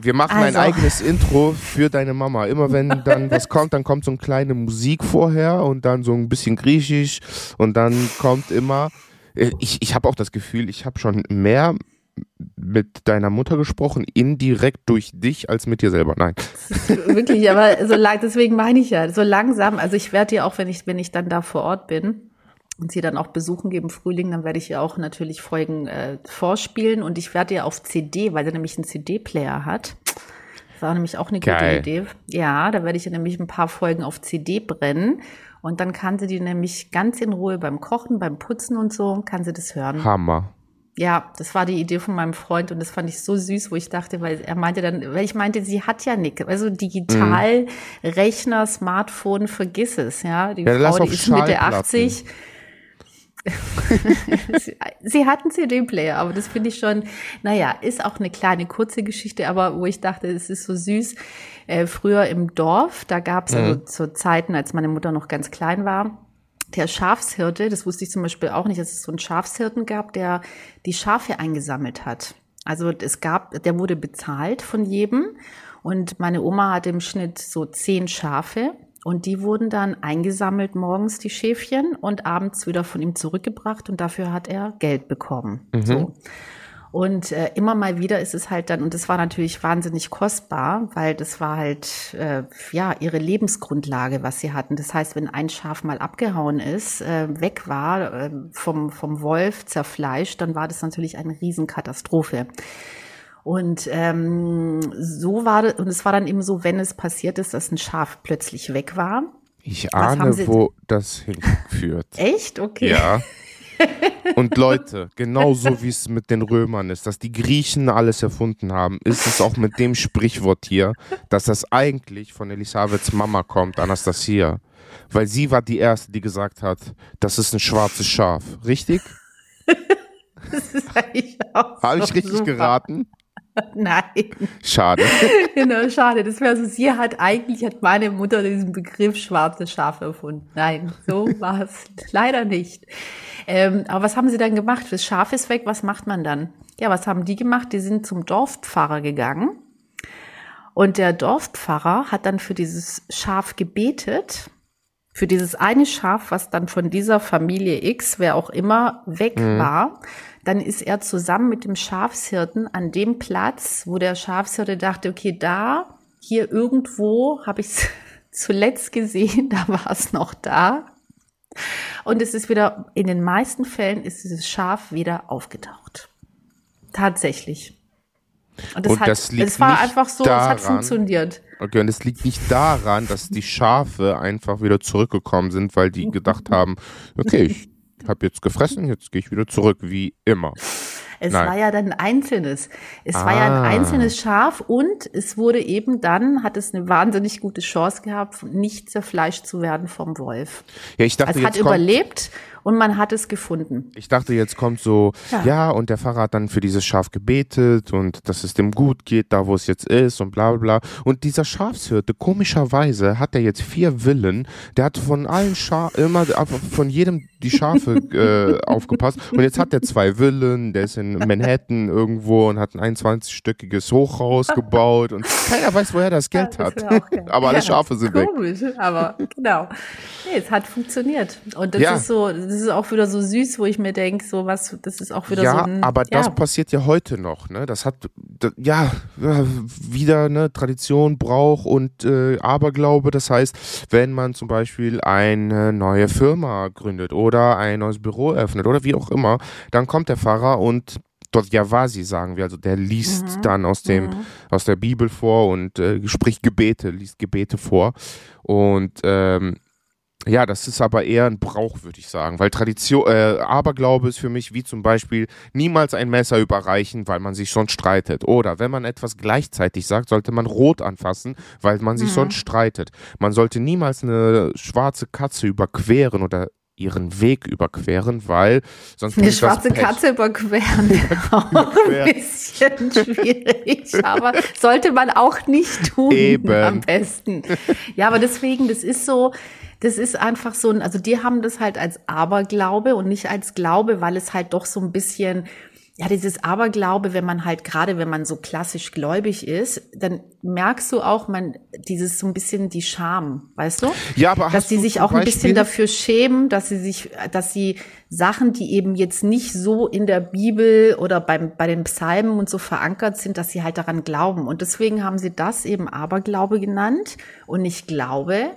Wir machen also. ein eigenes Intro für deine Mama. Immer wenn dann was kommt, dann kommt so eine kleine Musik vorher und dann so ein bisschen Griechisch und dann kommt immer. Äh, ich, ich habe auch das Gefühl, ich habe schon mehr mit deiner Mutter gesprochen, indirekt durch dich als mit dir selber. Nein. Wirklich, aber so lang, deswegen meine ich ja, so langsam. Also ich werde dir auch, wenn ich, wenn ich dann da vor Ort bin und sie dann auch besuchen geben Frühling, dann werde ich ihr auch natürlich Folgen äh, vorspielen und ich werde ihr auf CD, weil sie nämlich einen CD-Player hat. Das war nämlich auch eine gute Geil. Idee. Ja, da werde ich ihr nämlich ein paar Folgen auf CD brennen. Und dann kann sie die nämlich ganz in Ruhe beim Kochen, beim Putzen und so, kann sie das hören. Hammer ja, das war die Idee von meinem Freund und das fand ich so süß, wo ich dachte, weil er meinte dann, weil ich meinte, sie hat ja nichts. Also digital, mhm. Rechner, Smartphone, vergiss es, ja. Die ja, Frau, die ist Mitte 80. sie hat einen CD-Player, aber das finde ich schon, naja, ist auch eine kleine, kurze Geschichte, aber wo ich dachte, es ist so süß. Äh, früher im Dorf, da gab es mhm. also zu Zeiten, als meine Mutter noch ganz klein war, der Schafshirte, das wusste ich zum Beispiel auch nicht, dass es so einen Schafshirten gab, der die Schafe eingesammelt hat. Also es gab, der wurde bezahlt von jedem und meine Oma hatte im Schnitt so zehn Schafe und die wurden dann eingesammelt morgens, die Schäfchen, und abends wieder von ihm zurückgebracht und dafür hat er Geld bekommen. Mhm. So. Und äh, immer mal wieder ist es halt dann, und das war natürlich wahnsinnig kostbar, weil das war halt äh, ja ihre Lebensgrundlage, was sie hatten. Das heißt, wenn ein Schaf mal abgehauen ist, äh, weg war, äh, vom, vom Wolf zerfleischt, dann war das natürlich eine Riesenkatastrophe. Und ähm, so war das, und es war dann eben so, wenn es passiert ist, dass ein Schaf plötzlich weg war. Ich ahne, wo das hinführt. Echt? Okay. Ja. Und Leute, genauso wie es mit den Römern ist, dass die Griechen alles erfunden haben, ist es auch mit dem Sprichwort hier, dass das eigentlich von Elisabeths Mama kommt, Anastasia. Weil sie war die Erste, die gesagt hat, das ist ein schwarzes Schaf. Richtig? Das ist eigentlich auch Habe ich richtig super. geraten? Nein. Schade. genau, schade. Das wäre so, sie hat eigentlich, hat meine Mutter diesen Begriff schwarzes Schaf erfunden. Nein, so war es leider nicht. Ähm, aber was haben sie dann gemacht? Das Schaf ist weg, was macht man dann? Ja, was haben die gemacht? Die sind zum Dorfpfarrer gegangen. Und der Dorfpfarrer hat dann für dieses Schaf gebetet, für dieses eine Schaf, was dann von dieser Familie X, wer auch immer, weg mhm. war, dann ist er zusammen mit dem Schafshirten an dem Platz, wo der Schafshirte dachte, okay, da, hier irgendwo habe ich es zuletzt gesehen, da war es noch da. Und es ist wieder, in den meisten Fällen ist dieses Schaf wieder aufgetaucht. Tatsächlich. Und das, Und hat, das liegt es war nicht einfach so, daran, es hat funktioniert. Okay, und es liegt nicht daran, dass die Schafe einfach wieder zurückgekommen sind, weil die gedacht haben, okay, ich habe jetzt gefressen, jetzt gehe ich wieder zurück, wie immer. Es Nein. war ja dann ein einzelnes. Es war ja Ah. ein einzelnes Schaf und es wurde eben dann, hat es eine wahnsinnig gute Chance gehabt, nicht zerfleischt zu werden vom Wolf. Ja, ich dachte, Es hat überlebt und man hat es gefunden. ich dachte, jetzt kommt so, ja. Ja. und der Pfarrer hat dann für dieses Schaf gebetet und dass es dem gut geht, da wo es jetzt ist und bla bla bla. Und dieser Schafshirte, komischerweise hat er jetzt vier Villen, der hat von allen Schafen, immer von jedem die Schafe äh, aufgepasst und jetzt hat er zwei Villen, der ist in Manhattan irgendwo und hat ein 21-stöckiges Hochhaus gebaut und keiner weiß, woher er das Geld Ja, das hat. Aber alle Ja, Schafe sind weg. Komisch, aber genau. Nee, es hat funktioniert. Und das Ja. ist so, das ist auch wieder so süß, wo ich mir denke, so was, das ist auch wieder ja, so ein. aber das ja. passiert ja heute noch, ne? Das hat d- ja wieder ne Tradition, Brauch und äh, Aberglaube. Das heißt, wenn man zum Beispiel eine neue Firma gründet oder ein neues Büro eröffnet oder wie auch immer, dann kommt der Pfarrer und dort Javasi sagen wir, also der liest Mhm. dann aus dem aus der Bibel vor und äh, spricht Gebete, liest Gebete vor und ähm, ja, das ist aber eher ein Brauch, würde ich sagen, weil Tradition, äh, Aberglaube ist für mich wie zum Beispiel niemals ein Messer überreichen, weil man sich sonst streitet. Oder wenn man etwas gleichzeitig sagt, sollte man rot anfassen, weil man sich sonst streitet. Man sollte niemals eine schwarze Katze überqueren oder ihren Weg überqueren, weil sonst Eine schwarze. Katze überqueren wäre auch ein bisschen schwierig, aber sollte man auch nicht tun Eben. am besten. Ja, aber deswegen, das ist so, das ist einfach so ein, also die haben das halt als Aberglaube und nicht als Glaube, weil es halt doch so ein bisschen, ja, dieses Aberglaube, wenn man halt gerade, wenn man so klassisch gläubig ist, dann merkst du auch, man, dieses so ein bisschen die Scham, weißt du? Ja, aber dass du sich auch ein bisschen dafür schämen, dass sie sich, dass sie Sachen, die eben jetzt nicht so in der Bibel oder beim, bei den Psalmen und so verankert sind, dass sie halt daran glauben. Und deswegen haben sie das eben Aberglaube genannt und nicht Glaube.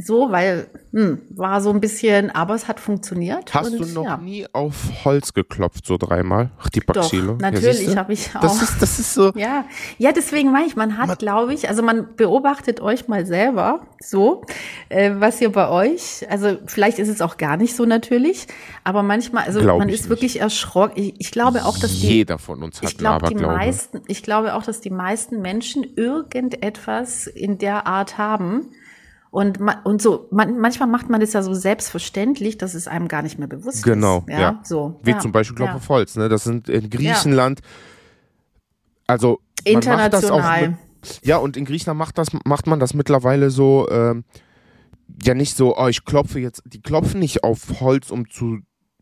So, weil, hm, war so ein bisschen, aber es hat funktioniert. Hast und, du noch ja. nie auf Holz geklopft, so dreimal? Ach, die Doch, Baxilo. natürlich siehste? habe ich auch. Das ist, das ist so. Ja, ja, deswegen meine ich, man hat, glaube ich, also man beobachtet euch mal selber so, äh, was ihr bei euch, also vielleicht ist es auch gar nicht so natürlich, aber manchmal, also Glaub man ist nicht. wirklich erschrocken. Ich, ich glaube auch, dass die, Jeder von uns hat ich glaube, die meisten, ich glaube auch, dass die meisten Menschen irgendetwas in der Art haben. Und, ma- und so, man, manchmal macht man das ja so selbstverständlich, dass es einem gar nicht mehr bewusst Genau, ist. ja. so. Wie ja, zum Beispiel Klopf ja. auf Holz, ne? Das sind in Griechenland, also International. mit, ja, und in Griechenland macht das, macht man das mittlerweile so, ähm, ja nicht so, oh, ich klopfe jetzt, die klopfen nicht auf Holz, um zu,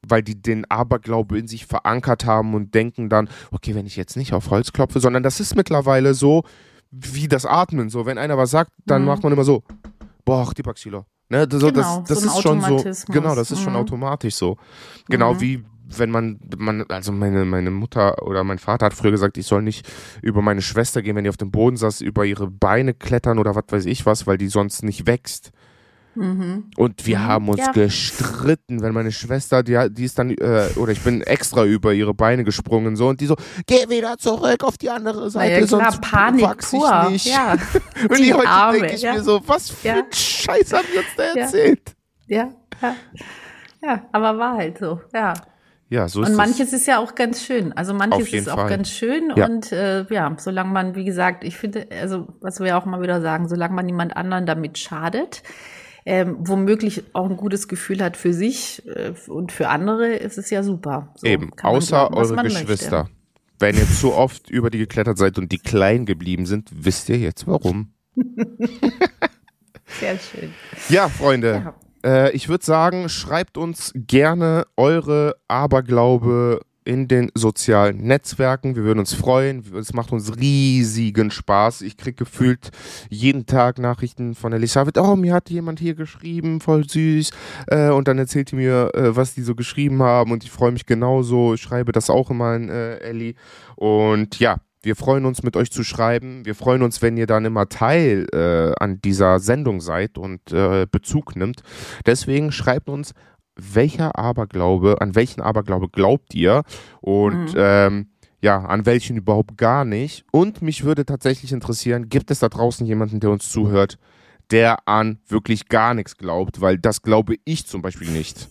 weil die den Aberglaube in sich verankert haben und denken dann, okay, wenn ich jetzt nicht auf Holz klopfe, sondern das ist mittlerweile so, wie das Atmen, so, wenn einer was sagt, dann Mhm. macht man immer so, boah, die Baxilo. Ne, das, Genau, das, das so ist schon so, genau, das ist schon Mhm. automatisch so. Genau Mhm. wie wenn man, man, also meine, meine Mutter oder mein Vater hat früher gesagt, ich soll nicht über meine Schwester gehen, wenn die auf dem Boden saß, über ihre Beine klettern oder was weiß ich was, weil die sonst nicht wächst. Mhm. Und wir Mhm, haben uns ja. gestritten, wenn meine Schwester, die, die ist dann, äh, oder ich bin extra über ihre Beine gesprungen so und die so, geh wieder zurück auf die andere Seite, ja, klar, sonst Panik wachs ich nicht. Ja, und die heute Arme, denke ich ja. mir so, was für ein Scheiß haben die uns da erzählt? ja, ja. Ja, aber war halt so, ja. Ja, so ist Und es. manches ist ja auch ganz schön. Also manches ist auch Fall. ganz schön. Ja. Und äh, ja, solange man, wie gesagt, ich finde, also was wir auch mal wieder sagen, solange man niemand anderen damit schadet, ähm, womöglich auch ein gutes Gefühl hat für sich äh, und für andere, ist es ja super. So Eben, außer glauben, eure Geschwister. Möchte. Wenn ihr zu oft über die geklettert seid und die klein geblieben sind, wisst ihr jetzt warum. Sehr schön. Ja, Freunde, äh, ich würde sagen, schreibt uns gerne eure Aberglaube in den sozialen Netzwerken. Wir würden uns freuen. Es macht uns riesigen Spaß. Ich kriege gefühlt jeden Tag Nachrichten von Elisabeth. Oh, mir hat jemand hier geschrieben, voll süß. Äh, und dann erzählt die mir, äh, was die so geschrieben haben. Und ich freue mich genauso. Ich schreibe das auch immer an äh, Ellie. Und ja, wir freuen uns, mit euch zu schreiben. Wir freuen uns, wenn ihr dann immer Teil äh, an dieser Sendung seid und äh, Bezug nimmt. Deswegen schreibt uns, welcher Aberglaube, an welchen Aberglaube glaubt ihr? Und mhm. ähm, ja, an welchen überhaupt gar nicht. Und mich würde tatsächlich interessieren, gibt es da draußen jemanden, der uns zuhört, der an wirklich gar nichts glaubt? Weil das glaube ich zum Beispiel nicht.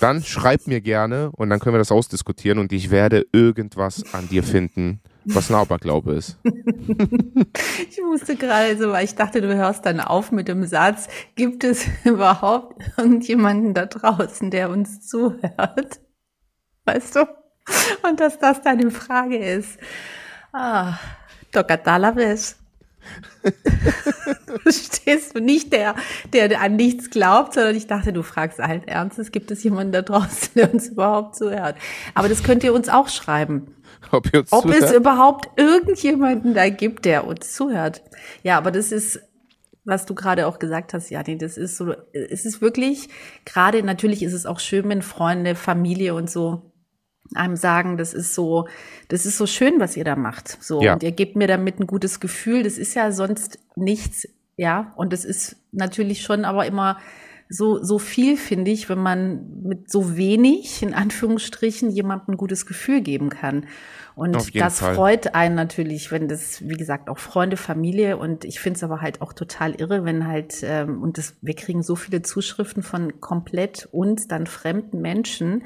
Dann schreibt mir gerne und dann können wir das ausdiskutieren und ich werde irgendwas an dir finden, was ein Aberglaube ist. ich musste gerade so, weil ich dachte, du hörst dann auf mit dem Satz, gibt es überhaupt irgendjemanden da draußen, der uns zuhört? Weißt du? Und dass das deine Frage ist. Ah, tocata vez. Stehst du nicht der, der an nichts glaubt, sondern ich dachte, du fragst allen Ernstes, gibt es jemanden da draußen, der uns überhaupt zuhört? Aber das könnt ihr uns auch schreiben. Ob, Ob es überhaupt irgendjemanden da gibt, der uns zuhört. Ja, aber das ist, was du gerade auch gesagt hast, Jani, das ist so, es ist wirklich, gerade natürlich ist es auch schön, wenn Freunde, Familie und so einem sagen, das ist so, das ist so schön, was ihr da macht. So, ja. und ihr gebt mir damit ein gutes Gefühl. Das ist ja sonst nichts, ja. Und das ist natürlich schon aber immer so, so viel, finde ich, wenn man mit so wenig, in Anführungsstrichen, jemandem ein gutes Gefühl geben kann. Und das Fall. freut einen natürlich, wenn das, wie gesagt, auch Freunde, Familie und ich finde es aber halt auch total irre, wenn halt, ähm, und das, wir kriegen so viele Zuschriften von komplett uns, dann fremden Menschen.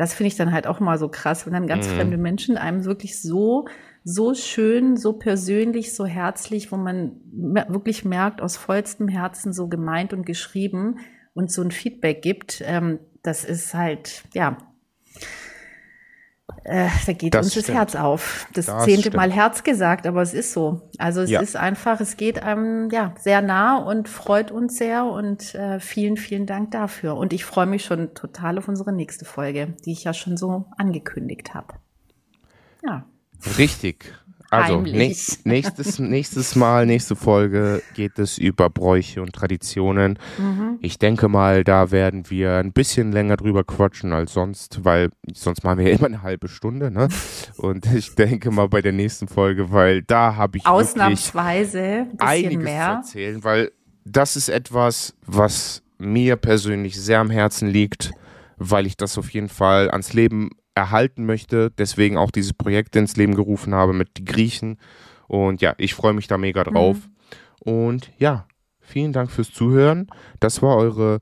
Das finde ich dann halt auch mal so krass, wenn dann ganz mhm. fremde Menschen einem wirklich so so schön, so persönlich, so herzlich, wo man wirklich merkt, aus vollstem Herzen so gemeint und geschrieben und so ein Feedback gibt. Ähm, das ist halt, ja, äh, da geht das uns stimmt. das Herz auf. Das, das zehnte stimmt. Mal Herz gesagt, aber es ist so. Also es ja. ist einfach, es geht einem ja sehr nah und freut uns sehr und äh, vielen, vielen Dank dafür. Und ich freue mich schon total auf unsere nächste Folge, die ich ja schon so angekündigt habe. Ja. Richtig. Also nächstes, nächstes Mal, nächste Folge geht es über Bräuche und Traditionen. Mhm. Ich denke mal, da werden wir ein bisschen länger drüber quatschen als sonst, weil sonst machen wir ja immer eine halbe Stunde. Ne? Und ich denke mal bei der nächsten Folge, weil da habe ich ausnahmsweise ein einiges mehr. zu erzählen, weil das ist etwas, was mir persönlich sehr am Herzen liegt, weil ich das auf jeden Fall ans Leben erhalten möchte. Deswegen auch dieses Projekt ins Leben gerufen habe mit den Griechen. Und ja, ich freue mich da mega drauf. Mhm. Und ja, vielen Dank fürs Zuhören. Das war eure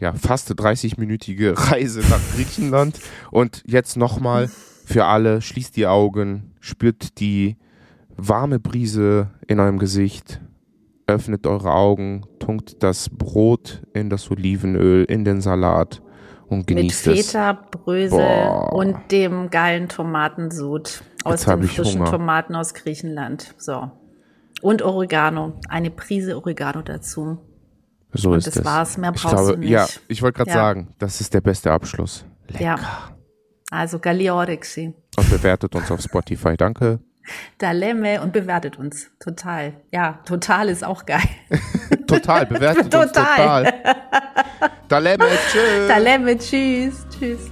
ja, fast 30-minütige Reise nach Griechenland. Und jetzt nochmal für alle, schließt die Augen, spürt die warme Brise in eurem Gesicht, öffnet eure Augen, tunkt das Brot in das Olivenöl, in den Salat und genießt Mit Feta, Brösel und dem geilen Tomatensud aus den frischen Hunger. Tomaten aus Griechenland. So. Und Oregano. Eine Prise Oregano dazu. So und ist das es. war's. Mehr brauchst ich glaube, du nicht. Ja, ich wollte gerade ja. sagen, das ist der beste Abschluss. Lecker. Ja. Also Galiorexi. Und bewertet uns auf Spotify. Danke. Dalemme und bewertet uns. Total. Ja, total ist auch geil. total, bewertet total. uns total. Dalemme, tschüss. Dalemme, tschüss. Tschüss.